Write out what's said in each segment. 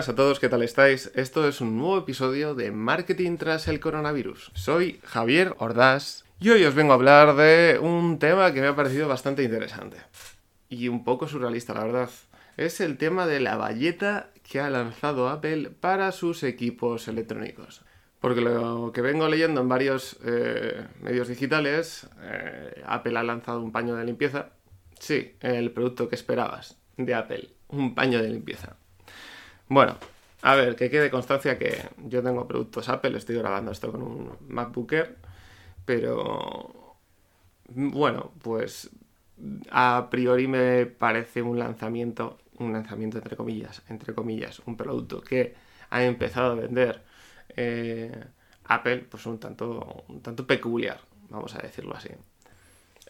Buenas a todos, ¿qué tal estáis? Esto es un nuevo episodio de Marketing tras el coronavirus. Soy Javier Ordaz y hoy os vengo a hablar de un tema que me ha parecido bastante interesante y un poco surrealista, la verdad. Es el tema de la valleta que ha lanzado Apple para sus equipos electrónicos. Porque lo que vengo leyendo en varios eh, medios digitales, eh, Apple ha lanzado un paño de limpieza. Sí, el producto que esperabas de Apple, un paño de limpieza. Bueno, a ver, que quede constancia que yo tengo productos Apple, estoy grabando esto con un MacBooker, pero bueno, pues a priori me parece un lanzamiento, un lanzamiento entre comillas, entre comillas, un producto que ha empezado a vender eh, Apple, pues un tanto, un tanto peculiar, vamos a decirlo así.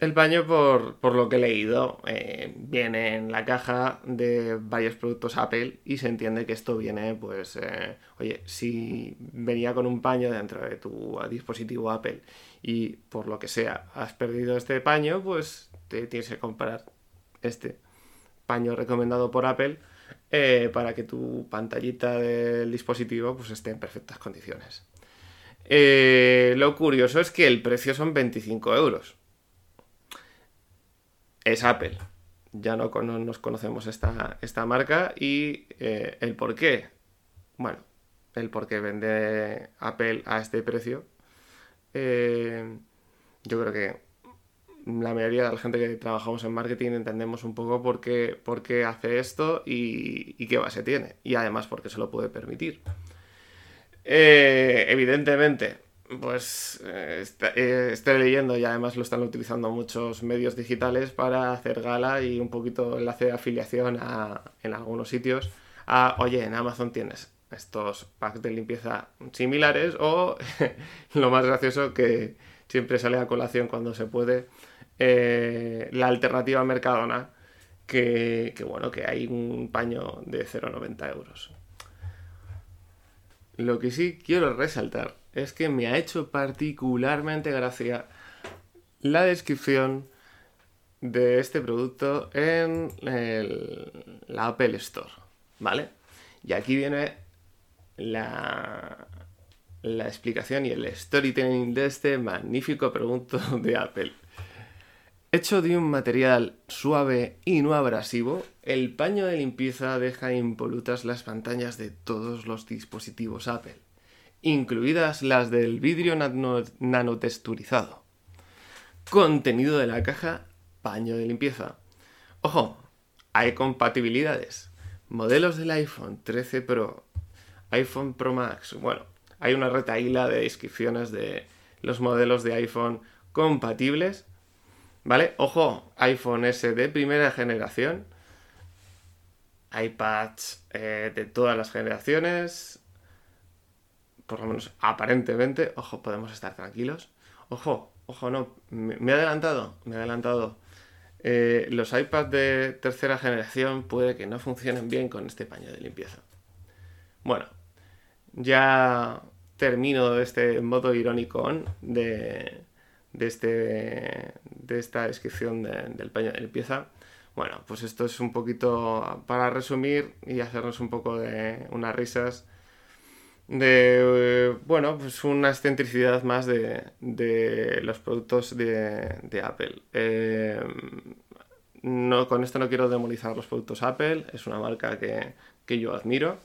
El paño, por, lo que he leído, eh, viene en la caja de varios productos Apple y se entiende que esto viene, pues, eh, oye, si venía con un paño dentro de tu dispositivo Apple y por lo que sea has perdido este paño, pues te tienes que comprar este paño recomendado por Apple eh, para que tu pantallita del dispositivo pues, esté en perfectas condiciones. lo curioso es que el precio son 25 euros es Apple. Ya no, nos conocemos esta, marca y eh, el por qué. Bueno, el por qué vende Apple a este precio. Eh, yo creo que la mayoría de la gente que trabajamos en marketing entendemos un poco por qué, por qué hace esto y, qué base tiene. Y además porque se lo puede permitir. Eh, evidentemente, pues eh, eh, estoy leyendo y además lo están utilizando muchos medios digitales para hacer gala y un poquito enlace de afiliación en algunos sitios a, oye, en Amazon tienes estos packs de limpieza similares o lo más gracioso que siempre sale a colación cuando se puede, eh, la alternativa Mercadona, que, que bueno, que hay un paño de 0,90 euros. Lo que sí quiero resaltar es que me ha hecho particularmente gracia la descripción de este producto en la Apple Store, ¿vale? Y aquí viene la, la explicación y el storytelling de este magnífico producto de Apple. Hecho de un material suave y no abrasivo, el paño de limpieza deja impolutas las pantallas de todos los dispositivos Apple incluidas las del vidrio nanotexturizado. Contenido de la caja, paño de limpieza. Ojo, hay compatibilidades. Modelos del iPhone 13 Pro, iPhone Pro Max. Bueno, hay una retaíla de descripciones de los modelos de iPhone compatibles. ¿Vale? Ojo, iPhone S de primera generación. iPads eh, de todas las generaciones por lo menos aparentemente, ojo, podemos estar tranquilos. Ojo, ojo, no, me, he adelantado, me he adelantado. Eh, los iPads de tercera generación puede que no funcionen bien con este paño de limpieza. Bueno, ya termino este modo irónico de, de, este, de esta descripción del paño de limpieza. Bueno, pues esto es un poquito para resumir y hacernos un poco de unas risas de, bueno, pues una excentricidad más de, los productos de, Apple. Eh, no, con esto no quiero demonizar los productos Apple, es una marca que, yo admiro,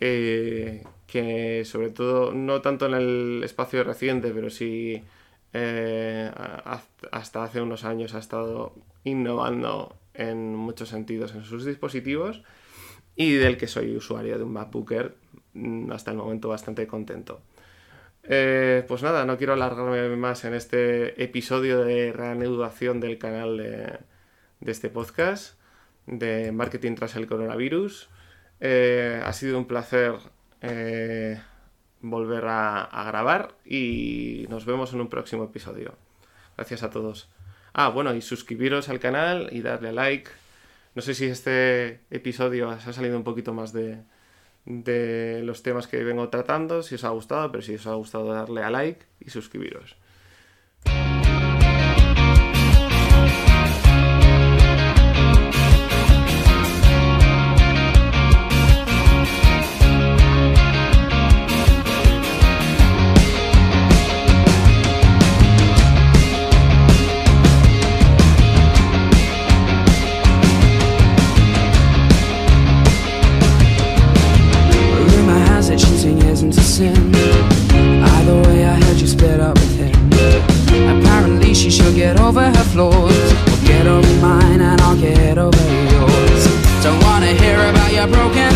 eh, que sobre todo, no tanto en el espacio reciente, pero sí eh, hasta hace unos años ha estado innovando en muchos sentidos en sus dispositivos y del que soy usuario de un MacBooker Mm, hasta el momento bastante contento. Eh, pues nada, no quiero alargarme más en este episodio de reanudación del canal de, este podcast de marketing tras el coronavirus. Eh, ha sido un placer eh, volver a, grabar y nos vemos en un próximo episodio. Gracias a todos. Ah, bueno, y suscribiros al canal y darle a like. No sé si este episodio os ha salido un poquito más de, de los temas que vengo tratando, si os ha gustado, pero si os ha gustado darle a like y suscribiros. get over her flaws. Well, Get over mine and I'll get over yours. Don't wanna hear about your broken